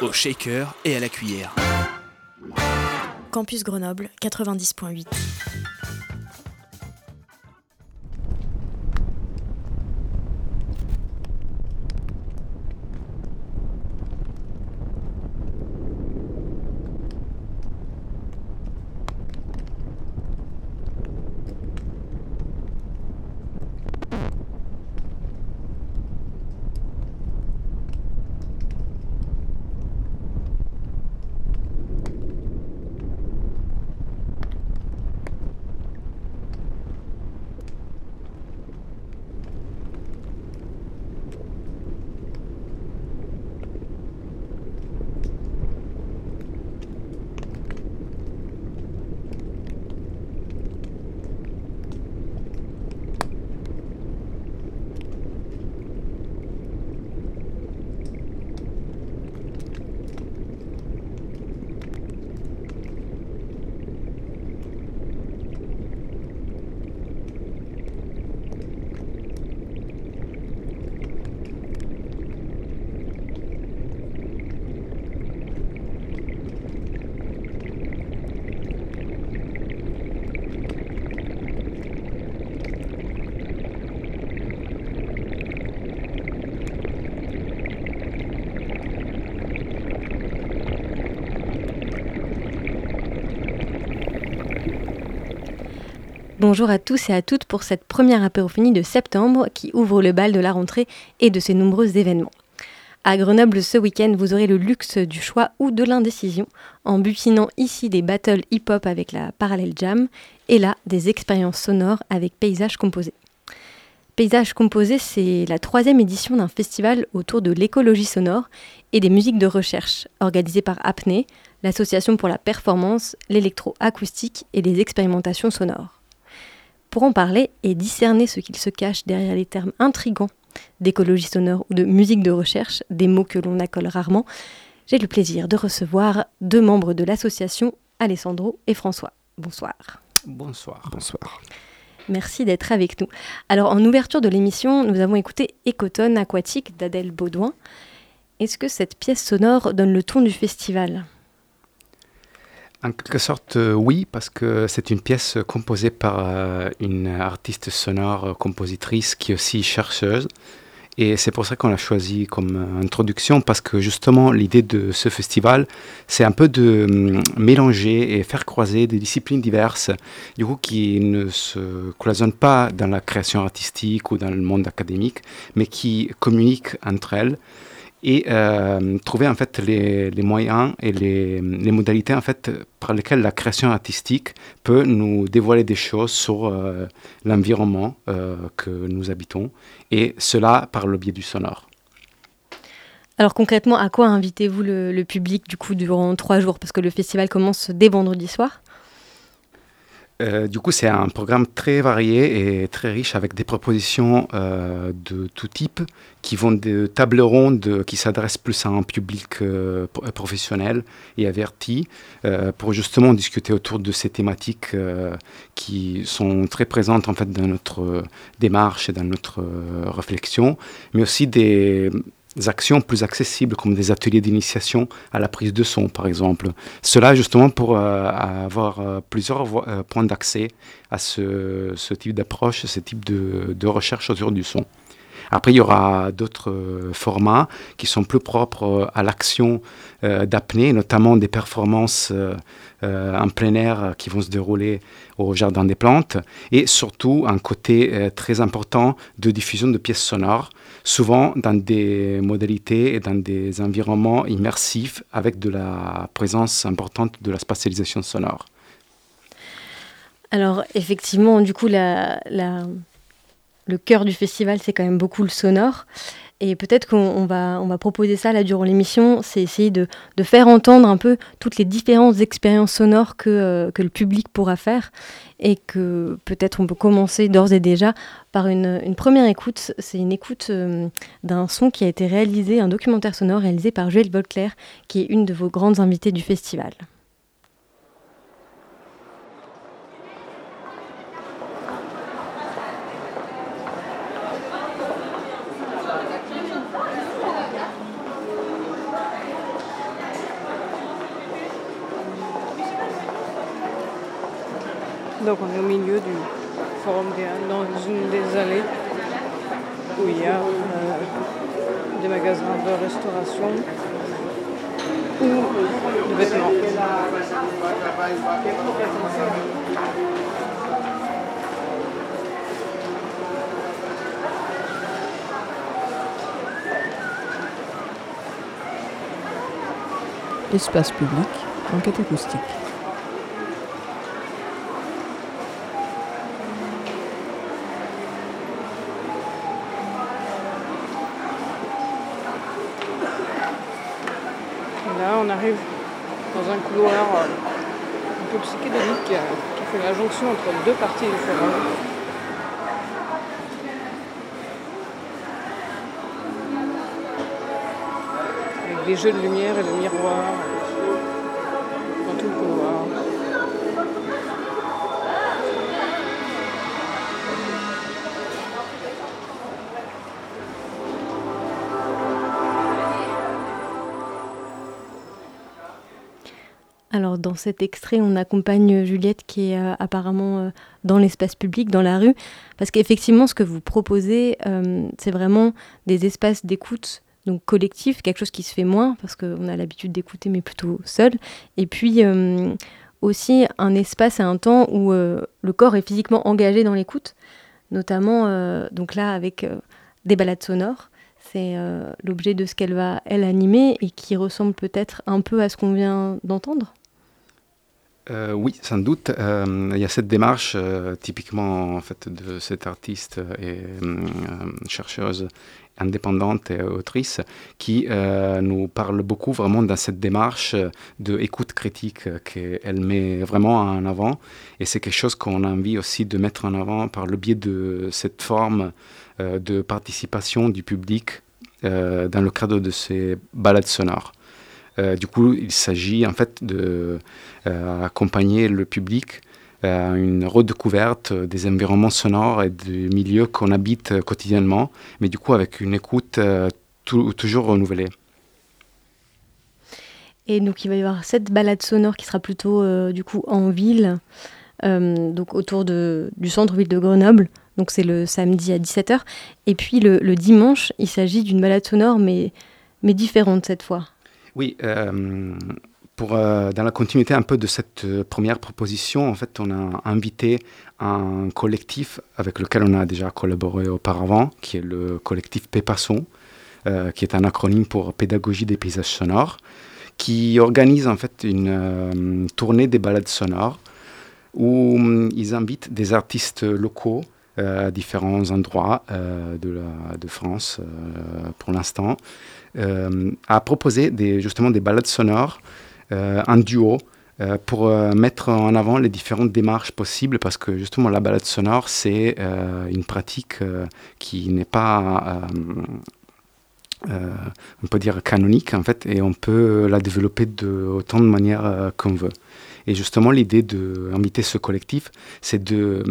Au shaker et à la cuillère. Campus Grenoble 90.8. Bonjour à tous et à toutes pour cette première apérophonie de septembre qui ouvre le bal de la rentrée et de ses nombreux événements. À Grenoble ce week-end, vous aurez le luxe du choix ou de l'indécision en butinant ici des battles hip-hop avec la Parallel Jam et là des expériences sonores avec Paysages Composés. Paysages Composés, c'est la troisième édition d'un festival autour de l'écologie sonore et des musiques de recherche organisé par APNE, l'Association pour la performance, l'électroacoustique et les expérimentations sonores. Pour en parler et discerner ce qu'il se cache derrière les termes intrigants d'écologie sonore ou de musique de recherche, des mots que l'on accole rarement, j'ai le plaisir de recevoir deux membres de l'association, Alessandro et François. Bonsoir. Bonsoir. Bonsoir. Merci d'être avec nous. Alors, en ouverture de l'émission, nous avons écouté Écotone aquatique d'Adèle Baudouin. Est-ce que cette pièce sonore donne le ton du festival? En quelque sorte, euh, oui, parce que c'est une pièce composée par euh, une artiste sonore euh, compositrice qui est aussi chercheuse. Et c'est pour ça qu'on l'a choisi comme introduction, parce que justement, l'idée de ce festival, c'est un peu de hum, mélanger et faire croiser des disciplines diverses, du coup, qui ne se cloisonnent pas dans la création artistique ou dans le monde académique, mais qui communiquent entre elles et euh, trouver en fait les, moyens et les, les modalités en fait par lesquelles la création artistique peut nous dévoiler des choses sur euh, l'environnement euh, que nous habitons et cela par le biais du sonore. Alors concrètement, à quoi invitez-vous le, le public du coup durant trois jours? Parce que le festival commence dès vendredi soir. Euh, du coup, c'est un programme très varié et très riche avec des propositions euh, de tout type qui vont de tables rondes qui s'adressent plus à un public euh, pro- professionnel et averti euh, pour justement discuter autour de ces thématiques euh, qui sont très présentes en fait dans notre euh, démarche et dans notre euh, réflexion, mais aussi des actions plus accessibles comme des ateliers d'initiation à la prise de son par exemple. Cela justement pour euh, avoir euh, plusieurs euh, points d'accès à ce, type d'approche, ce type de, recherche autour du son. Après, il y aura d'autres formats qui sont plus propres à l'action d'apnée, notamment des performances en plein air qui vont se dérouler au Jardin des Plantes, et surtout un côté très important de diffusion de pièces sonores, souvent dans des modalités et dans des environnements immersifs avec de la présence importante de la spatialisation sonore. Alors effectivement, du coup, le cœur du festival, c'est quand même beaucoup le sonore. Et peut-être qu'on va, on va proposer ça là durant l'émission, c'est essayer de, de, faire entendre un peu toutes les différentes expériences sonores que, euh, que le public pourra faire. Et que peut-être on peut commencer d'ores et déjà par une, une première écoute. C'est une écoute euh, d'un son qui a été réalisé, un documentaire sonore réalisé par Joël Volclair, qui est une de vos grandes invitées du festival. Donc on est au milieu du Forum dans une des allées où il y a euh, des magasins de restauration ou de vêtements. Espace public, enquête acoustique. Dans un couloir euh, un peu psychédélique euh, qui fait la jonction entre deux parties du forum. Avec des jeux de lumière et de miroirs dans cet extrait, on accompagne Juliette qui est euh, apparemment euh, dans l'espace public, dans la rue, parce qu'effectivement, ce que vous proposez, euh, c'est vraiment des espaces d'écoute donc collectif, quelque chose qui se fait moins, parce qu'on a l'habitude d'écouter, mais plutôt seul. Et puis aussi un espace et un temps où le corps est physiquement engagé dans l'écoute, notamment donc là avec des balades sonores. C'est l'objet de ce qu'elle va, elle, animer et qui ressemble peut-être un peu à ce qu'on vient d'entendre. Euh, oui, sans doute. Euh, il y a cette démarche euh, typiquement en fait, de cette artiste et chercheuse indépendante et autrice qui nous parle beaucoup vraiment dans cette démarche de écoute critique qu'elle met vraiment en avant. Et c'est quelque chose qu'on a envie aussi de mettre en avant par le biais de cette forme de participation du public dans le cadre de ces balades sonores. Du coup, il s'agit en fait de euh, le public à une redécouverte des environnements sonores et des milieux qu'on habite quotidiennement, mais du coup avec une écoute euh, toujours renouvelée. Et donc il va y avoir cette balade sonore qui sera plutôt euh, du coup en ville, donc autour du centre-ville de Grenoble. Donc c'est le samedi à 17h. Et puis le, le dimanche, il s'agit d'une balade sonore, mais, mais différente cette fois. Oui, pour, euh, dans la continuité un peu de cette euh, première proposition, en fait, on a invité un collectif avec lequel on a déjà collaboré auparavant, qui est le collectif Pépasson, euh, qui est un acronyme pour Pédagogie des paysages sonores, qui organise en fait une tournée des balades sonores où hum, ils invitent des artistes locaux à différents endroits de, de, France pour l'instant, à proposer des, justement des balades sonores euh, un duo euh, pour euh, mettre en avant les différentes démarches possibles parce que justement la balade sonore c'est une pratique qui n'est pas on peut dire canonique en fait et on peut la développer de autant de manières qu'on veut. Et justement l'idée d'inviter ce collectif c'est de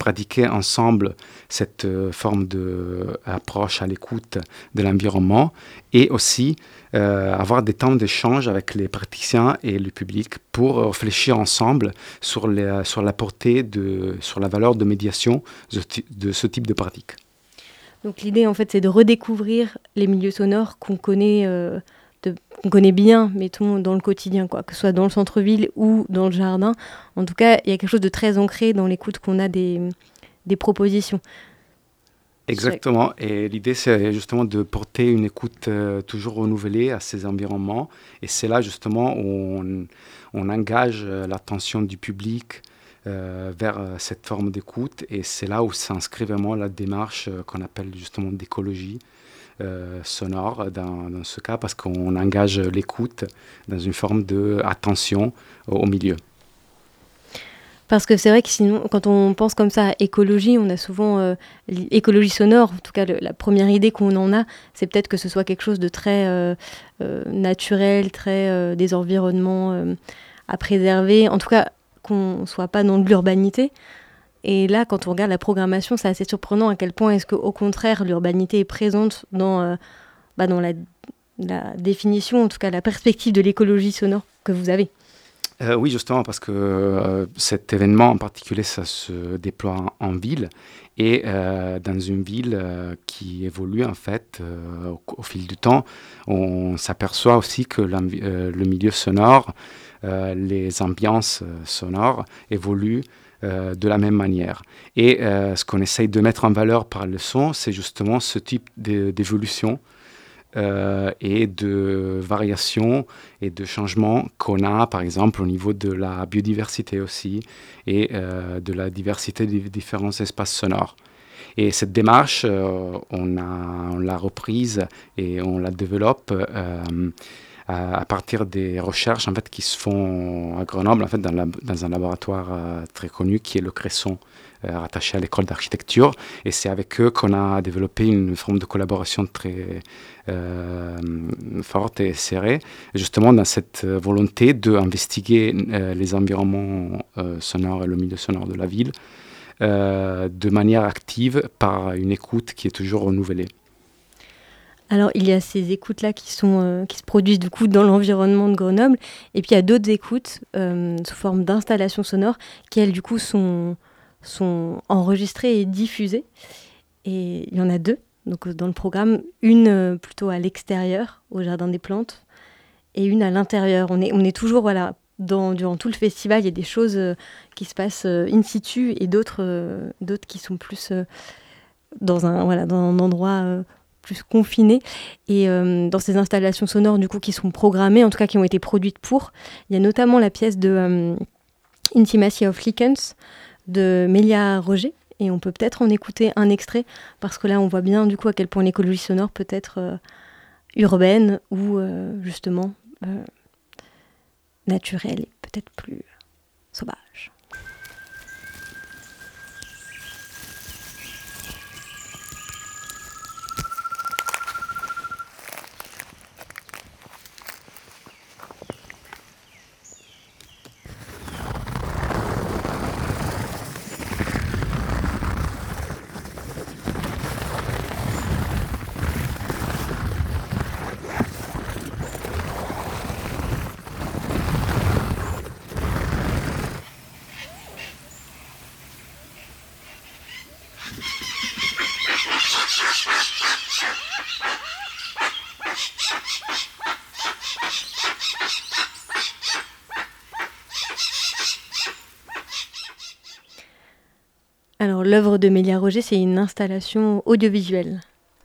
pratiquer ensemble cette forme d'approche à l'écoute de l'environnement et aussi euh, avoir des temps d'échange avec les praticiens et le public pour réfléchir ensemble sur, la portée, de, sur la valeur de médiation de, ce type de pratique. Donc l'idée en fait c'est de redécouvrir les milieux sonores qu'on connaît, euh, qu'on connaît bien, mettons dans le quotidien, quoi, que ce soit dans le centre-ville ou dans le jardin. En tout cas, il y a quelque chose de très ancré dans l'écoute qu'on a des, des propositions. Exactement. Et l'idée, c'est justement de porter une écoute euh, toujours renouvelée à ces environnements. Et c'est là justement où on, engage euh, l'attention du public euh, vers cette forme d'écoute. Et c'est là où s'inscrit vraiment la démarche qu'on appelle justement d'écologie, sonore dans, ce cas parce qu'on engage l'écoute dans une forme d'attention au milieu. Parce que c'est vrai que sinon, quand on pense comme ça à écologie, on a souvent euh, écologie sonore. En tout cas, la première idée qu'on en a, c'est peut-être que ce soit quelque chose de très euh, euh, naturel, très des environnements à préserver. En tout cas, qu'on soit pas dans l'urbanité. Et là, quand on regarde la programmation, c'est assez surprenant à quel point est-ce qu'au contraire, l'urbanité est présente dans, bah, dans la, définition, en tout cas la perspective de l'écologie sonore que vous avez. Euh, oui, justement, parce que euh, cet événement en particulier, ça se déploie en, ville et euh, dans une ville qui évolue en fait au, fil du temps. On s'aperçoit aussi que le milieu sonore, les ambiances sonores évoluent de la même manière. Et ce qu'on essaye de mettre en valeur par le son, c'est justement ce type d'évolution euh, et de variations et de changements qu'on a, par exemple, au niveau de la biodiversité aussi et euh, de la diversité des différents espaces sonores. Et cette démarche, euh, on l'a reprise et on la développe à, partir des recherches en fait, qui se font à Grenoble, en fait, dans, un laboratoire très connu qui est le Cresson. Euh, rattachés à l'école d'architecture. Et c'est avec eux qu'on a développé une forme de collaboration très euh, forte et serrée, justement dans cette volonté d'investiguer euh, les environnements sonores et le milieu sonore de la ville de manière active par une écoute qui est toujours renouvelée. Alors, il y a ces écoutes-là qui, sont, qui se produisent du coup dans l'environnement de Grenoble, et puis il y a d'autres écoutes sous forme d'installations sonores qui, elles, du coup, sont, enregistrés et diffusés. Et il y en a deux dans le programme, une euh, plutôt à l'extérieur, au Jardin des Plantes, et une à l'intérieur. On est, toujours, voilà, dans, durant tout le festival, il y a des choses euh, qui se passent euh, in situ et d'autres qui sont plus dans un endroit plus confiné. Et dans ces installations sonores, du coup, qui sont programmées, en tout cas qui ont été produites pour, il y a notamment la pièce de Intimacy of Lichens, de Mélia Roger. Et on peut peut-être en écouter un extrait, parce que là, on voit bien du coup à quel point l'écologie sonore peut être euh, urbaine ou euh, justement euh, naturelle et peut-être plus sauvage. Alors l'œuvre de Mélia Roger, c'est une installation audiovisuelle,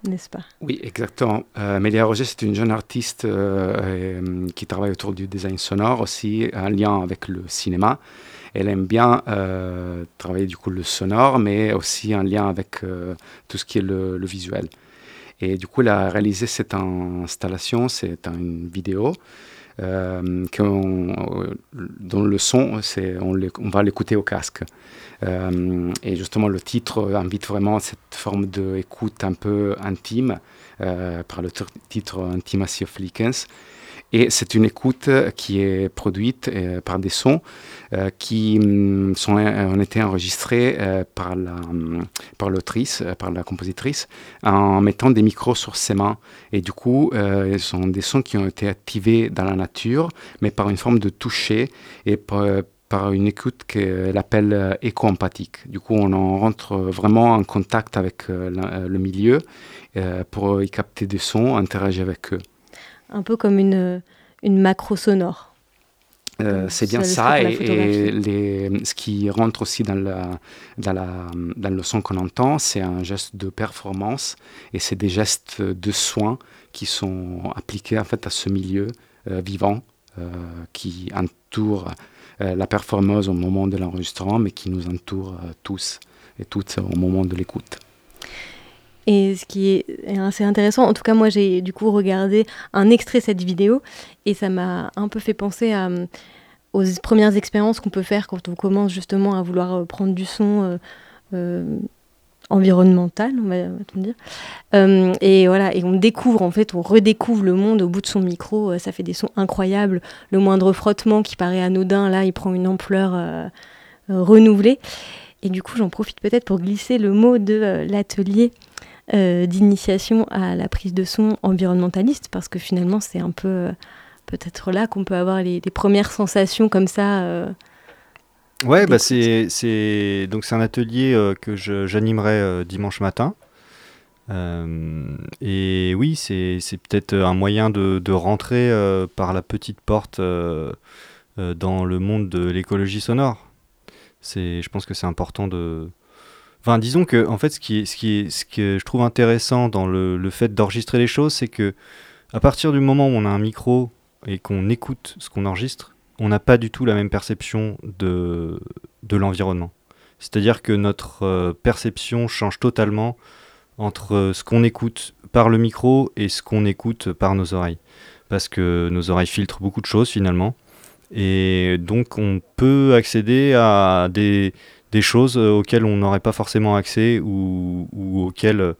n'est-ce pas? Oui, exactement. Euh, Mélia Roger, c'est une jeune artiste euh, euh, qui travaille autour du design sonore, aussi un lien avec le cinéma. Elle aime bien travailler du coup le sonore, mais aussi un lien avec tout ce qui est le, le, visuel. Et du coup, elle a réalisé cette installation, c'est une vidéo euh, dont le son, on, va l'écouter au casque. Euh, et justement, le titre invite vraiment cette forme d'écoute un peu intime, euh, par le titre Intimacy of Likens. Et c'est une écoute qui est produite euh, par des sons euh, qui mm, euh, ont été enregistrés par, la, mm, par l'autrice, par la compositrice, en mettant des micros sur ses mains. Et du coup, ce sont des sons qui ont été activés dans la nature, mais par une forme de toucher et par, une écoute qu'elle appelle éco-empathique. Du coup, on en rentre vraiment en contact avec le milieu pour y capter des sons, interagir avec eux un peu comme une, une macro sonore. Euh, c'est bien ça, et, les, ce qui rentre aussi dans, la, dans, la, dans le son qu'on entend, c'est un geste de performance, et c'est des gestes de soins qui sont appliqués en fait à ce milieu euh, vivant euh, qui entoure la performeuse au moment de l'enregistrement, mais qui nous entoure tous et toutes au moment de l'écoute. Et ce qui est assez intéressant, en tout cas moi j'ai du coup regardé un extrait de cette vidéo et ça m'a un peu fait penser à, aux premières expériences qu'on peut faire quand on commence justement à vouloir euh, prendre du son euh, euh, environnemental, on va, dire. et voilà, et on découvre en fait, on redécouvre le monde au bout de son micro. ça fait des sons incroyables. Le moindre frottement qui paraît anodin, là, il prend une ampleur renouvelée. Et du coup, j'en profite peut-être pour glisser le mot de l'atelier d'initiation à la prise de son environnementaliste, parce que finalement, c'est un peu peut-être là qu'on peut avoir les, premières sensations comme ça. Euh, ouais, bah c'est, c'est donc c'est un atelier euh, que j'animerai euh, dimanche matin. et oui, c'est, c'est peut-être un moyen de, de rentrer par la petite porte dans le monde de l'écologie sonore. C'est, je pense que c'est important de. Enfin, disons que en fait, ce qui ce qui ce que je trouve intéressant dans le, le fait d'enregistrer les choses, c'est que à partir du moment où on a un micro et qu'on écoute ce qu'on enregistre, on n'a pas du tout la même perception de, de l'environnement. C'est-à-dire que notre euh, perception change totalement entre ce qu'on écoute par le micro et ce qu'on écoute par nos oreilles. Parce que nos oreilles filtrent beaucoup de choses finalement. Et donc on peut accéder à des, des choses auxquelles on n'aurait pas forcément accès ou, ou auxquelles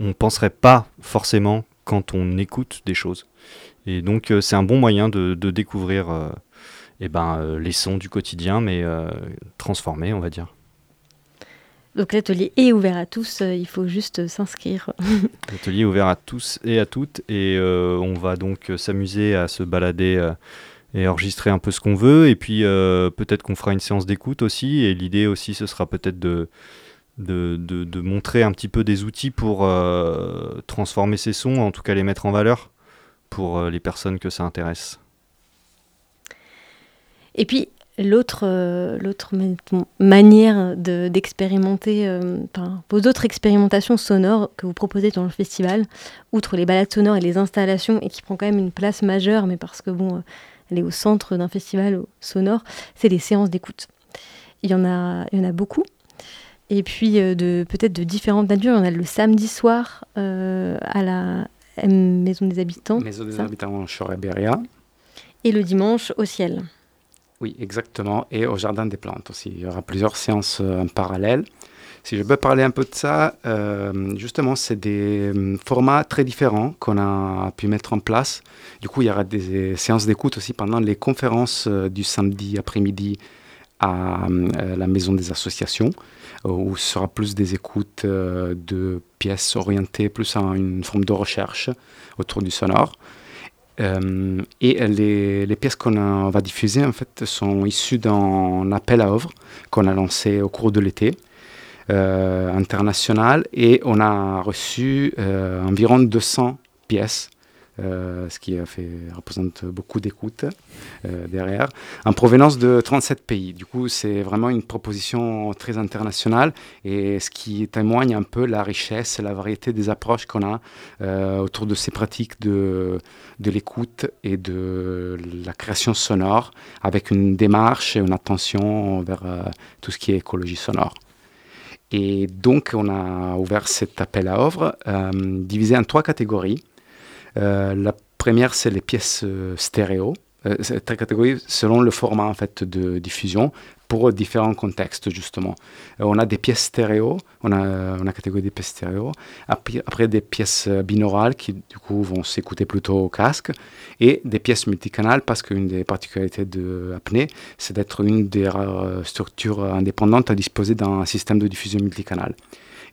on ne penserait pas forcément quand on écoute des choses. Et donc euh, c'est un bon moyen de, découvrir euh, eh ben, euh, les sons du quotidien, mais transformés, on va dire. Donc l'atelier est ouvert à tous, il faut juste s'inscrire. l'atelier est ouvert à tous et à toutes, et on va donc s'amuser à se balader et enregistrer un peu ce qu'on veut, et puis peut-être qu'on fera une séance d'écoute aussi, et l'idée aussi ce sera peut-être de, de, de, montrer un petit peu des outils pour transformer ces sons, en tout cas les mettre en valeur pour euh, les personnes que ça intéresse. Et puis, l'autre euh, l'autre manière d'expérimenter, euh, vos autres expérimentations sonores que vous proposez dans le festival, outre les balades sonores et les installations, et qui prend quand même une place majeure, mais parce que bon, elle est au centre d'un festival sonore, c'est les séances d'écoute. Il y en a, il y en a beaucoup. Et puis de peut-être de différentes natures. Il y en a le samedi soir à la Maison des Habitants. Maison des Habitants Choréberia. Et le dimanche au ciel. Oui, exactement. Et au Jardin des Plantes aussi. Il y aura plusieurs séances euh, en parallèle. Si je peux parler un peu de ça, euh, justement, c'est des euh, formats très différents qu'on a pu mettre en place. Du coup, il y aura des séances d'écoute aussi pendant les conférences du samedi après-midi à la Maison des Associations où ce sera plus des écoutes euh, de pièces orientées plus à une forme de recherche autour du sonore. Euh, et les, les pièces qu'on va diffuser en fait sont issues d'un appel à œuvres qu'on a lancé au cours de l'été euh, international et on a reçu environ 200 pièces euh, ce qui représente beaucoup d'écoute euh, derrière, en provenance de 37 pays. Du coup, c'est vraiment une proposition très internationale et ce qui témoigne un peu la richesse et la variété des approches qu'on a euh, autour de ces pratiques de l'écoute et de la création sonore, avec une démarche et une attention vers tout ce qui est écologie sonore. Et donc, on a ouvert cet appel à œuvres, divisé en trois catégories. Euh, la première, c'est les pièces euh, stéréo. Euh, cette catégorie selon le format en fait de diffusion pour différents contextes justement. on a des pièces stéréo, on a, a catégorie des pièces stéréo, après, des pièces binaurales qui du coup vont s'écouter plutôt au casque, et des pièces multicanales parce qu'une des particularités de Apnée, c'est d'être une des rares structures indépendantes à disposer d'un système de diffusion multicanal.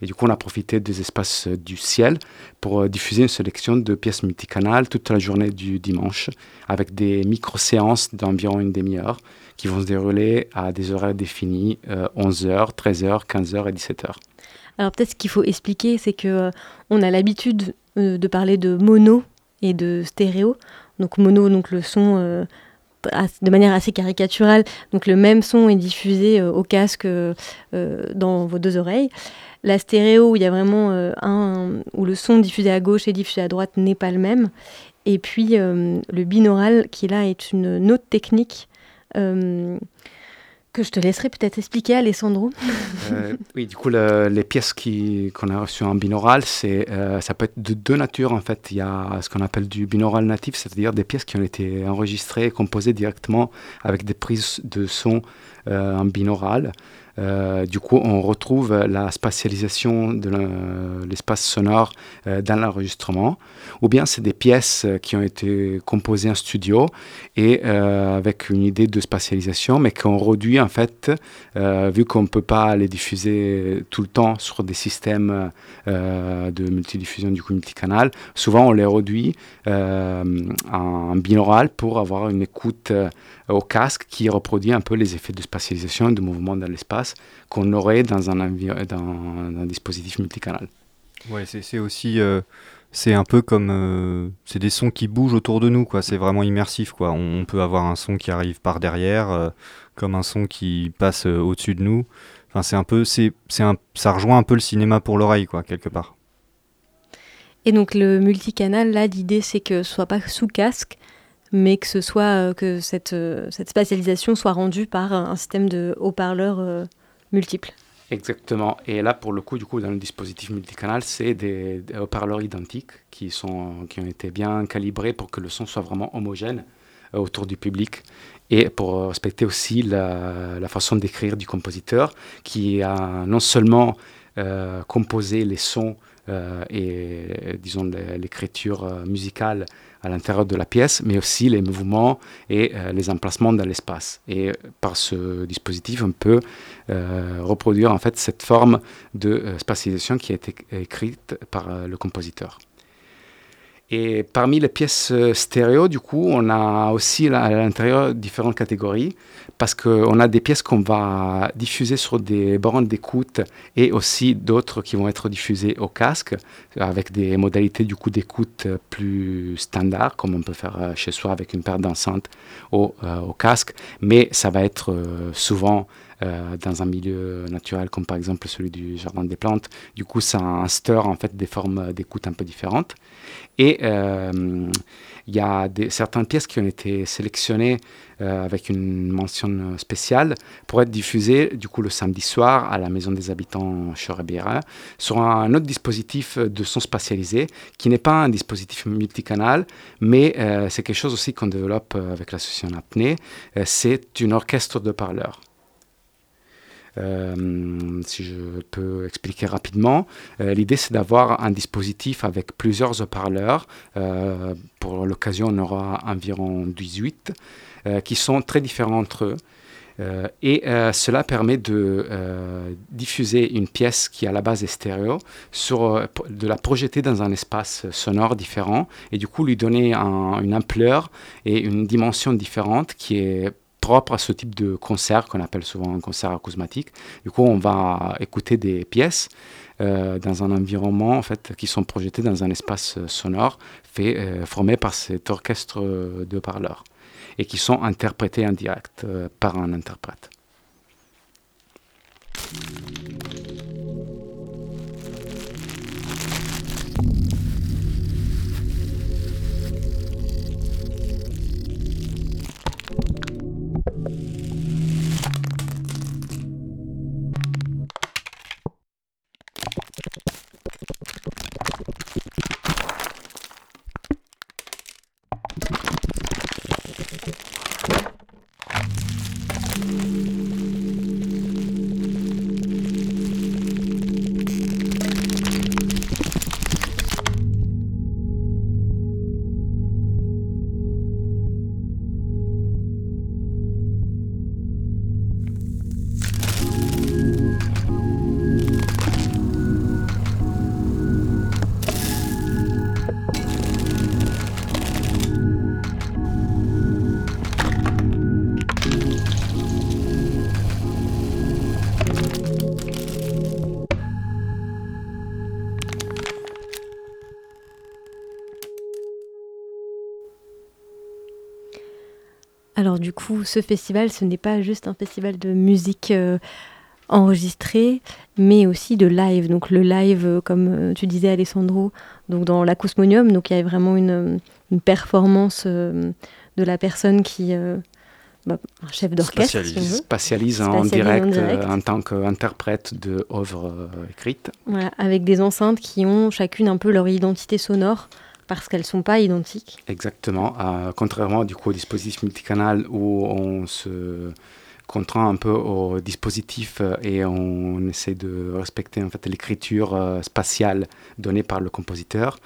Et du coup, on a profité des espaces euh, du ciel pour euh, diffuser une sélection de pièces multicanales toute la journée du dimanche, avec des micro-séances d'environ une demi-heure qui vont se dérouler à des horaires définis, 11h, 13h, 15h et 17h. Alors peut-être ce qu'il faut expliquer, c'est que euh, on a l'habitude de parler de mono et de stéréo. Donc mono, donc le son de manière assez caricaturale. Donc le même son est diffusé au casque dans vos deux oreilles. La stéréo, où il y a vraiment euh, un. où le son diffusé à gauche et diffusé à droite n'est pas le même. Et puis euh, le binaural, qui là est une autre technique euh, que je te laisserai peut-être expliquer, Alessandro. Euh, oui, du coup, les pièces qu'on a reçues en binaural, euh, ça peut être de deux natures en fait. Il y a ce qu'on appelle du binaural natif, c'est-à-dire des pièces qui ont été enregistrées et composées directement avec des prises de son en binaural. Euh, du coup, on retrouve la spatialisation de l'espace sonore euh, dans l'enregistrement. Ou bien c'est des pièces qui ont été composées en studio et euh, avec une idée de spatialisation, mais qu'on réduit en fait, vu qu'on ne peut pas les diffuser tout le temps sur des systèmes de multidiffusion du coup multicanal. Souvent, on les réduit en binaural pour avoir une écoute au casque qui reproduit un peu les effets de spatialisation et de mouvement dans l'espace qu'on aurait dans un, dans un dispositif multicanal. Ouais, c'est aussi. Euh, c'est un peu comme. Euh, c'est des sons qui bougent autour de nous, quoi. C'est vraiment immersif, quoi. On, peut avoir un son qui arrive par derrière, euh, comme un son qui passe au-dessus de nous. Enfin, c'est un peu. c'est un, ça rejoint un peu le cinéma pour l'oreille, quoi, quelque part. Et donc, le multicanal, là, l'idée, c'est que ce soit pas sous casque, mais que ce soit euh, que cette, euh, cette spatialisation soit rendue par un système de haut-parleurs euh, multiples. Exactement. Et là, pour le coup, du coup, dans le dispositif multicanal, c'est des, haut-parleurs identiques qui, sont, qui ont été bien calibrés pour que le son soit vraiment homogène autour du public et pour respecter aussi la, la façon d'écrire du compositeur qui a non seulement composé les sons et, disons, l'écriture musicale à l'intérieur de la pièce, mais aussi les mouvements et euh, les emplacements dans l'espace. Et par ce dispositif, on peut euh, reproduire en fait cette forme de euh, spatialisation qui a été écrite par le compositeur. Et parmi les pièces euh, stéréo, du coup, on a aussi à l'intérieur différentes catégories. Parce qu'on a des pièces qu'on va diffuser sur des bornes d'écoute et aussi d'autres qui vont être diffusées au casque avec des modalités du coup d'écoute plus standard comme on peut faire euh, chez soi avec une paire d'enceintes euh, au, casque, mais ça va être souvent dans un milieu naturel comme par exemple celui du jardin des plantes. Du coup, ça instaure en fait des formes d'écoute un peu différentes. Et euh, il y a certaines pièces qui ont été sélectionnées euh, avec une mention spéciale pour être diffusées du coup le samedi soir à la Maison des Habitants Chorebiera sur un autre dispositif de son spatialisé qui n'est pas un dispositif multicanal, mais euh, c'est quelque chose aussi qu'on développe avec l'association Apnée. c'est une orchestre de parleurs. Euh, si je peux expliquer rapidement, euh, l'idée c'est d'avoir un dispositif avec plusieurs haut-parleurs. Euh, pour l'occasion, on aura environ 18 qui sont très différents entre eux. et cela permet de diffuser une pièce qui à la base est stéréo, de la projeter dans un espace sonore différent et du coup lui donner une ampleur et une dimension différente qui est propre à ce type de concert qu'on appelle souvent un concert acousmatique. Du coup, on va écouter des pièces euh, dans un environnement en fait qui sont projetées dans un espace sonore fait, euh, formé par cet orchestre de parleurs et qui sont interprétés en direct euh, par un interprète. Coup, ce festival, ce n'est pas juste un festival de musique euh, enregistrée, mais aussi de live. Donc le live, euh, comme euh, tu disais Alessandro, donc dans la donc il y a vraiment une, performance de la personne qui, bah, un chef d'orchestre, si spatialise, en, direct, en, tant qu'interprète d'œuvres écrites. Voilà, avec des enceintes qui ont chacune un peu leur identité sonore parce qu'elles ne sont pas identiques. Exactement, contrairement du coup au dispositif multicanal où on se contraint un peu au dispositif euh, et on essaie de respecter en fait l'écriture euh, spatiale donnée par le compositeur.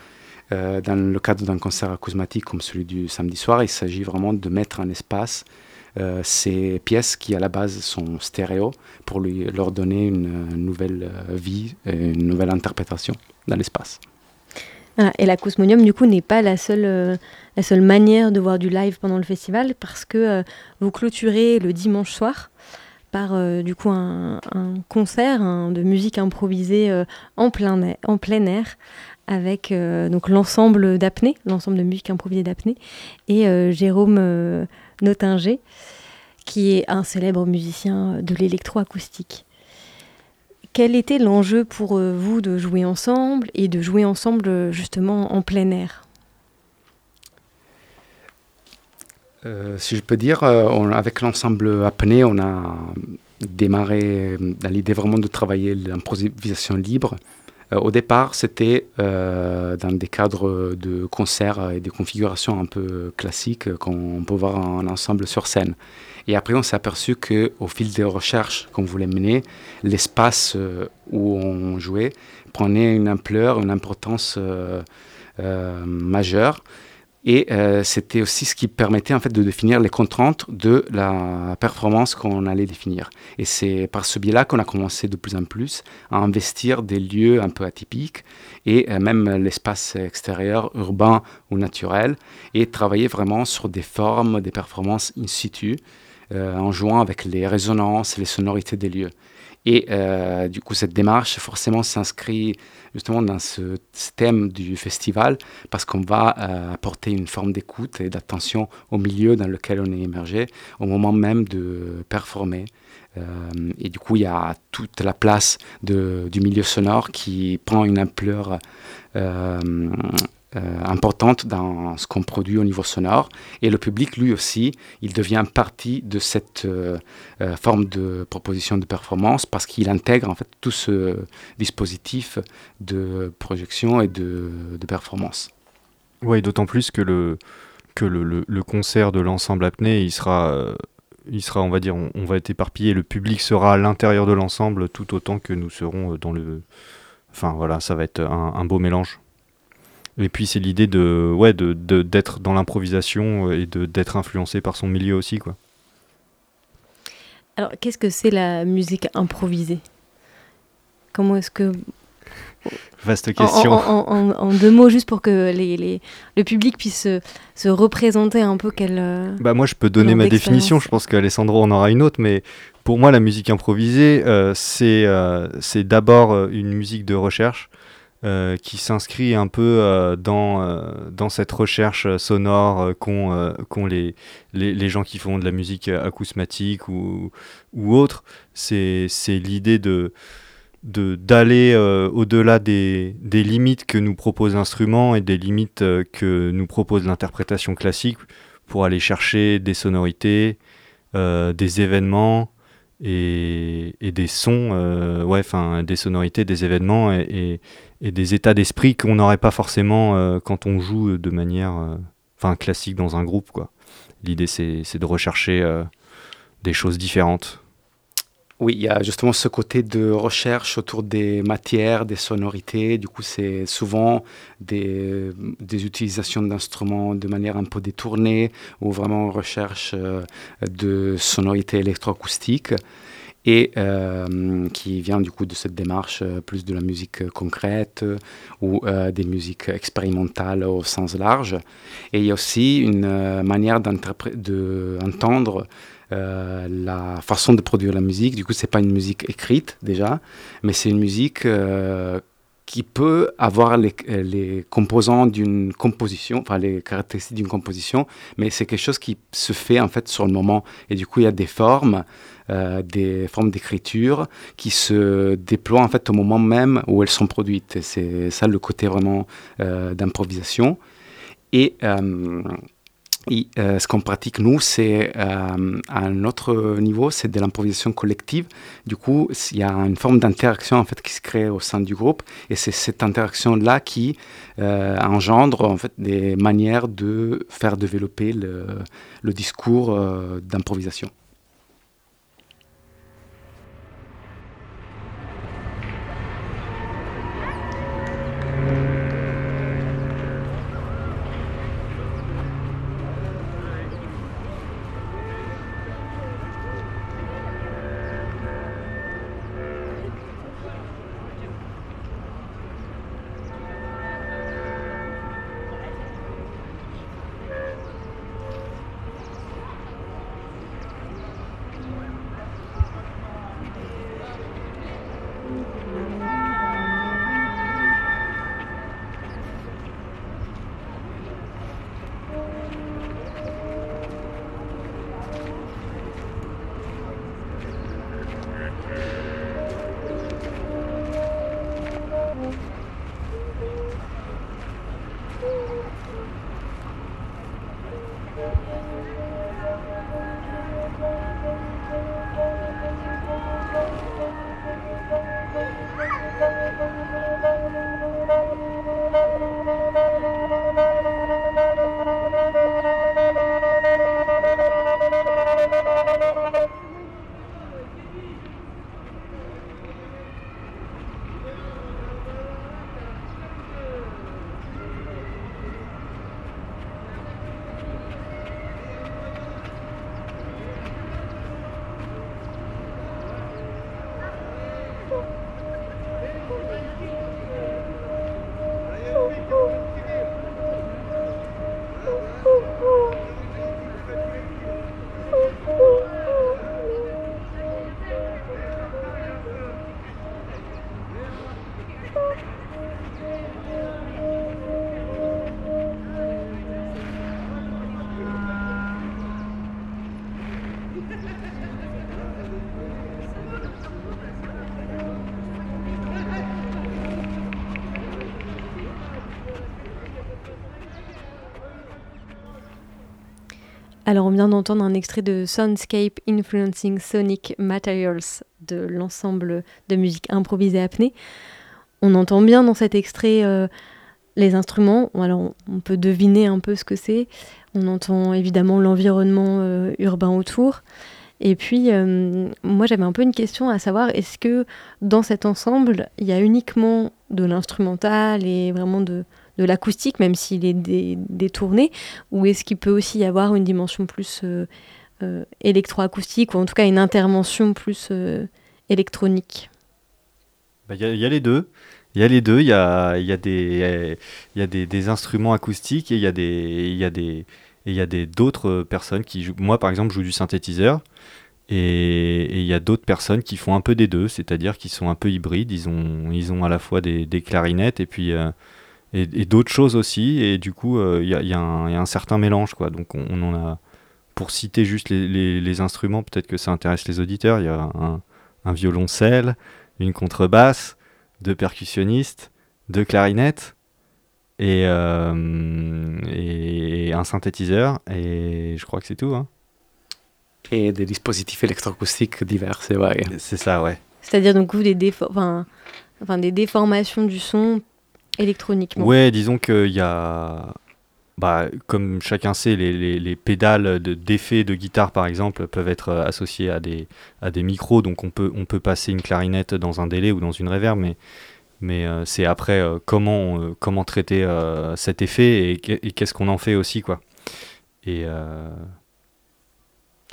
Euh, dans le cadre d'un concert acousmatique comme celui du samedi soir, il s'agit vraiment de mettre en espace ces pièces qui à la base sont stéréo pour lui, leur donner une, nouvelle vie, une nouvelle interprétation dans l'espace. Et l'acousmonium, du coup, n'est pas la seule la seule manière de voir du live pendant le festival parce que euh, vous clôturez le dimanche soir par euh, du coup un, concert de musique improvisée euh, en, plein air, avec l'ensemble d'apnée, l'ensemble de musique improvisée d'apnée et Jérôme Notinger qui est un célèbre musicien de l'électroacoustique. Quel était l'enjeu pour vous de jouer ensemble et de jouer ensemble justement en plein air? Euh, si je peux dire, euh, avec l'ensemble apnée, on a démarré dans l'idée vraiment de travailler l'improvisation libre. Euh, au départ, c'était dans des cadres de concerts et de configurations un peu classiques qu'on peut voir en ensemble sur scène. Et après, on s'est aperçu qu'au fil des recherches qu'on voulait mener, l'espace où on jouait prenait une ampleur, une importance majeure. Et euh, c'était aussi ce qui permettait en fait de définir les contraintes de la performance qu'on allait définir. Et c'est par ce biais-là qu'on a commencé de plus en plus à investir des lieux un peu atypiques et euh, même l'espace extérieur, urbain ou naturel, et travailler vraiment sur des formes, des performances in situ, euh, en jouant avec les résonances, les sonorités des lieux. Et euh, du coup, cette démarche, forcément, s'inscrit justement dans ce, thème du festival parce qu'on va euh, apporter une forme d'écoute et d'attention au milieu dans lequel on est immergé au moment même de performer. Euh, et du coup, il y a toute la place du milieu sonore qui prend une ampleur euh, importante dans ce qu'on produit au niveau sonore. Et le public, lui aussi, il devient partie de cette euh, euh, forme de proposition de performance parce qu'il intègre en fait tout ce dispositif de projection et de, performance. Oui, d'autant plus que le, que le, concert de l'ensemble apnée, il sera, il sera, on va dire, on, va être éparpillé. Le public sera à l'intérieur de l'ensemble tout autant que nous serons dans le. Enfin voilà, ça va être un beau mélange. Et puis c'est l'idée de ouais de d'être dans l'improvisation euh, et de d'être influencé par son milieu aussi quoi. Alors qu'est-ce que c'est la musique improvisée? Comment est-ce que Vaste question. En, deux mots, juste pour que les, les, le public puisse se, représenter un peu quelle. Euh, bah moi, je peux donner ma définition. Je pense qu'Alessandro en aura une autre, mais pour moi, la musique improvisée, euh, c'est c'est d'abord une musique de recherche euh, qui s'inscrit un peu euh, dans, euh, dans cette recherche sonore qu'ont les, les, les, gens qui font de la musique acousmatique ou, ou autre. C'est l'idée de d'aller au-delà des, des, limites que nous propose l'instrument et des limites que nous propose l'interprétation classique pour aller chercher des sonorités, des événements, et, et, des sons, ouais, enfin des sonorités, des événements et, et des états d'esprit qu'on n'aurait pas forcément euh, quand on joue de manière euh, enfin classique dans un groupe quoi. L'idée c'est de rechercher euh, des choses différentes. Oui, il y a justement ce côté de recherche autour des matières, des sonorités. Du coup, c'est souvent des, utilisations d'instruments de manière un peu détournée ou vraiment recherche de sonorités électroacoustiques et euh, qui vient du coup de cette démarche euh, plus de la musique concrète ou euh, des musiques expérimentales au sens large. Et il y a aussi une manière d'entendre la façon de produire la musique. Du coup, c'est pas une musique écrite déjà, mais c'est une musique qui peut avoir les, composants d'une composition, enfin les caractéristiques d'une composition, mais c'est quelque chose qui se fait en fait sur le moment. Et du coup, il y a des formes euh, des formes d'écriture qui se déploient en fait au moment même où elles sont produites. C'est ça le côté vraiment euh, d'improvisation. Et euh, Euh, ce qu'on pratique, nous, c'est euh, à un autre niveau, c'est de l'improvisation collective. Du coup, il y a une forme d'interaction en fait, qui se crée au sein du groupe. Et c'est cette interaction-là qui euh, engendre en fait, des manières de faire développer le discours d'improvisation. Alors on vient d'entendre un extrait de Soundscape Influencing Sonic Materials de l'ensemble de musique improvisée apnée. On entend bien dans cet extrait euh, les instruments, alors on peut deviner un peu ce que c'est. On entend évidemment l'environnement euh, urbain autour. Et puis, euh, moi j'avais un peu une question à savoir, est-ce que dans cet ensemble, il y a uniquement de l'instrumental et vraiment de, de l'acoustique, même s'il est détourné, ou est-ce qu'il peut aussi y avoir une dimension plus euh, euh, électroacoustique, ou en tout cas une intervention plus euh, électronique? Il bah, y, a les deux. Il y a les deux, il y a, y a, des, y a des, instruments acoustiques et il y a des, y a des, il y a d'autres personnes qui jouent. Moi, par exemple, je joue du synthétiseur. Et il y a d'autres personnes qui font un peu des deux, c'est-à-dire qui sont un peu hybrides. Ils ont, ils ont à la fois des, des clarinettes et puis, et, d'autres choses aussi. Et du coup, il euh, y, y, a un certain mélange. Quoi. Donc on, en a, pour citer juste les, les, instruments, peut-être que ça intéresse les auditeurs, il y a un, un, violoncelle, une contrebasse, deux percussionnistes, deux clarinettes. Et, euh, et, un synthétiseur, et je crois que c'est tout. Hein. Et des dispositifs électroacoustiques divers, c'est vrai. C'est ça, ouais. C'est-à-dire donc vous, des, enfin, enfin, des déformations du son électroniquement Ouais, disons qu'il y a. Bah, comme chacun sait, les, les, pédales d'effet de, guitare, par exemple, peuvent être euh, associées à des, à des micros. Donc, on peut, on peut passer une clarinette dans un délai ou dans une reverb, mais, mais euh, c'est après euh, comment, comment traiter cet effet et, qu'est-ce qu'on en fait aussi. Quoi. Et.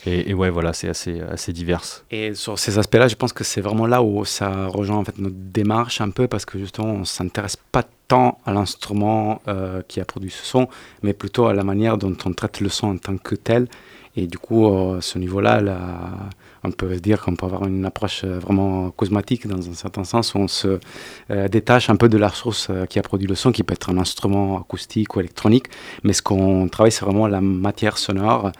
Et, ouais, voilà, c'est assez, assez divers. Et sur ces aspects-là, je pense que c'est vraiment là où ça rejoint en fait notre démarche un peu, parce que justement, on s'intéresse pas tant à l'instrument euh, qui a produit ce son, mais plutôt à la manière dont on traite le son en tant que tel. Et du coup, à ce niveau-là, on peut dire qu'on peut avoir une approche euh, vraiment cosmétique dans un certain sens, où on se euh, détache un peu de la source qui a produit le son, qui peut être un instrument acoustique ou électronique. Mais ce qu'on travaille, c'est vraiment la matière sonore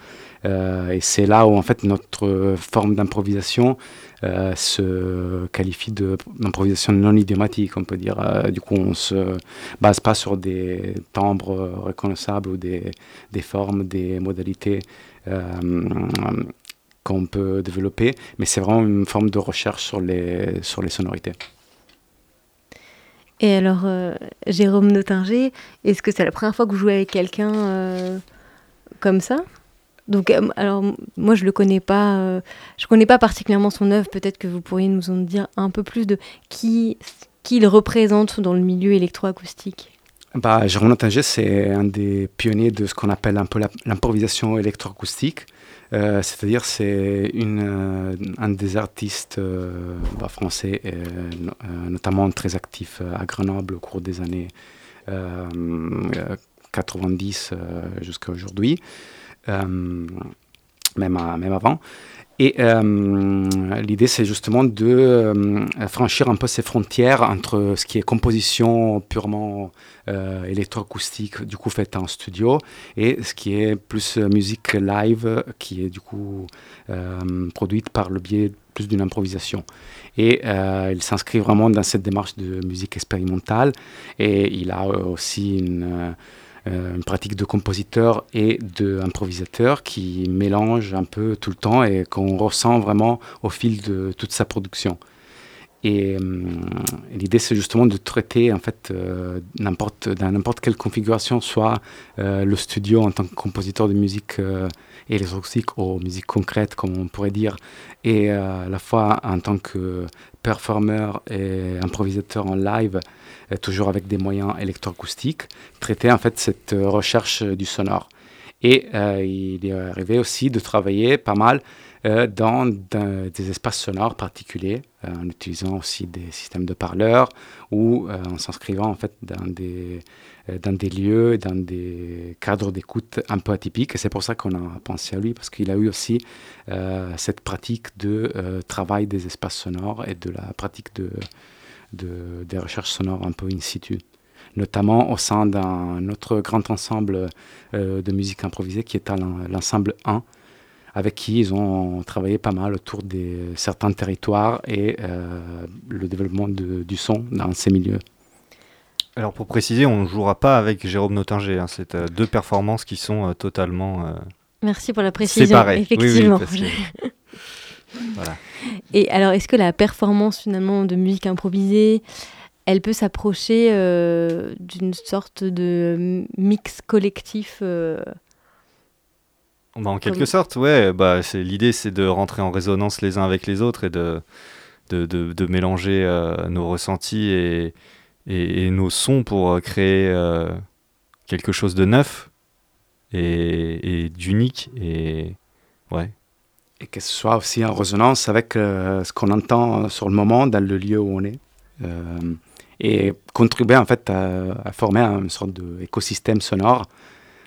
et c'est là où en fait notre forme d'improvisation se qualifie d'improvisation non idiomatique, on peut dire. du coup, on se base pas sur des timbres reconnaissables ou des, des formes, des modalités qu'on peut développer, mais c'est vraiment une forme de recherche sur les, sur les sonorités. Et alors, euh, Jérôme Notinger, est-ce que c'est la première fois que vous jouez avec quelqu'un euh, comme ça? Donc, euh, alors moi je le connais pas, je connais pas particulièrement son œuvre. Peut-être que vous pourriez nous en dire un peu plus de qui, qui il représente dans le milieu électroacoustique. Bah, Jérôme Notinger, c'est un des pionniers de ce qu'on appelle un peu l'improvisation électroacoustique. Euh, c'est-à-dire c'est euh, un des artistes euh, bah, français, notamment très actif à Grenoble au cours des années 90 jusqu'à aujourd'hui, même, même avant. Et l'idée, c'est justement de franchir un peu ces frontières entre ce qui est composition purement euh, électroacoustique, du coup faite en studio, et ce qui est plus euh, musique live, qui est du coup euh, produite par le biais plus d'une improvisation. Et il s'inscrit vraiment dans cette démarche de musique expérimentale, et il a aussi une une pratique de compositeur et d'improvisateur qui mélange un peu tout le temps et qu'on ressent vraiment au fil de toute sa production. Et, euh, l'idée, c'est justement de traiter en fait euh, n'importe dans n'importe quelle configuration, soit euh, le studio en tant que compositeur de musique électroacoustique ou musique concrète, comme on pourrait dire, et à la fois en tant que performeur et improvisateur en live, toujours avec des moyens électroacoustiques, traiter en fait cette recherche du sonore. Et il est arrivé aussi de travailler pas mal euh, dans, des espaces sonores particuliers, euh, en utilisant aussi des systèmes de parleurs ou euh, en s'inscrivant en fait dans des, dans des lieux, dans des cadres d'écoute un peu atypiques. Et c'est pour ça qu'on a pensé à lui, parce qu'il a eu aussi cette pratique de travail des espaces sonores et de la pratique de, de, des recherches sonores un peu in situ notamment au sein d'un autre grand ensemble de musique improvisée qui est l'ensemble 1, avec qui ils ont travaillé pas mal autour de certains territoires et euh, le développement du son dans ces milieux. Alors pour préciser, on ne jouera pas avec Jérôme Notinger. Hein. C'est euh, deux performances qui sont euh, totalement Merci pour la précision. Séparées. Effectivement. voilà. Et alors, est-ce que la performance finalement de musique improvisée, elle peut s'approcher d'une sorte de mix collectif bah, en quelque sorte, ouais. Bah, l'idée, c'est de rentrer en résonance les uns avec les autres et de, de, de, mélanger euh, nos ressentis et, et, nos sons pour euh, créer euh, quelque chose de neuf et, et d'unique. Et, ouais. Et que ce soit aussi en résonance avec ce qu'on entend sur le moment dans le lieu où on est. et contribuer en fait à, former une sorte d'écosystème sonore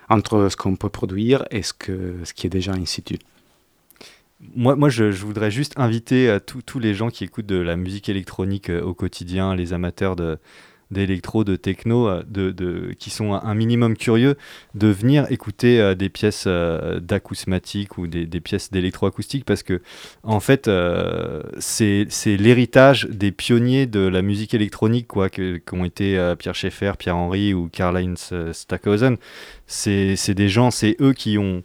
entre ce qu'on peut produire et ce, que, ce qui est déjà in situ. Moi, moi je, voudrais juste inviter tous les gens qui écoutent de la musique électronique euh, au quotidien, les amateurs de, d'électro, de techno, euh, de, de, qui sont un minimum curieux, de venir écouter euh, des pièces euh, d'acousmatique ou des, des pièces d'électroacoustique parce que, en fait, c'est l'héritage des pionniers de la musique électronique, quoi, qui ont été Pierre Schaeffer, Pierre Henry ou Karl-Heinz Stockhausen. C'est des gens, c'est eux qui ont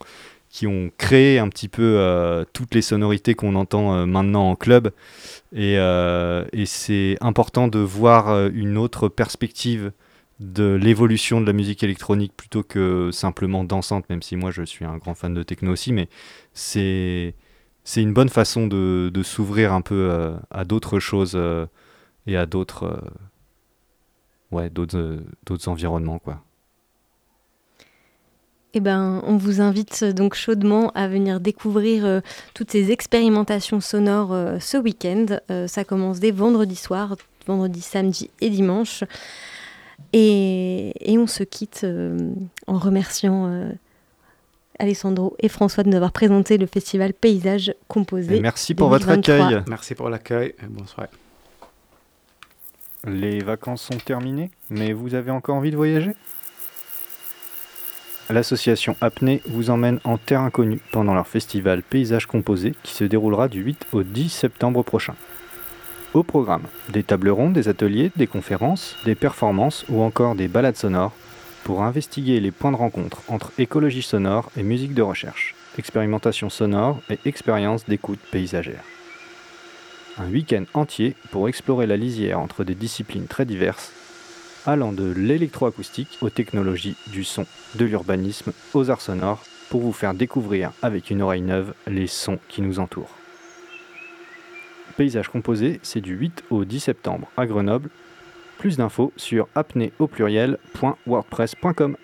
qui ont créé un petit peu toutes les sonorités qu'on entend maintenant en club. Euh, et, c'est important de voir euh, une autre perspective de l'évolution de la musique électronique plutôt que simplement dansante, même si moi je suis un grand fan de techno aussi, mais c'est c'est une bonne façon de, s'ouvrir un peu euh, à d'autres choses et à d'autres ouais, d'autres environnements quoi. Eh ben, on vous invite donc chaudement à venir découvrir euh, toutes ces expérimentations sonores euh, ce week-end. Euh, ça commence dès vendredi soir, vendredi, samedi et dimanche. Et, on se quitte en remerciant Alessandro et François de nous avoir présenté le festival Paysage Composé. merci pour votre accueil. Merci pour l'accueil et bonsoir. Les vacances sont terminées, mais vous avez encore envie de voyager? L'association Apnée vous emmène en terre inconnue pendant leur festival Paysages Composés qui se déroulera du 8 au 10 septembre prochain. Au programme, des tables rondes, des ateliers, des conférences, des performances ou encore des balades sonores pour investiguer les points de rencontre entre écologie sonore et musique de recherche, expérimentation sonore et expérience d'écoute paysagère. Un week-end entier pour explorer la lisière entre des disciplines très diverses allant de l'électroacoustique aux technologies du son, de l'urbanisme aux arts sonores, pour vous faire découvrir avec une oreille neuve les sons qui nous entourent. Paysage composé, c'est du 8 au 10 septembre à Grenoble. Plus d'infos sur apnée au pluriel.wordpress.com.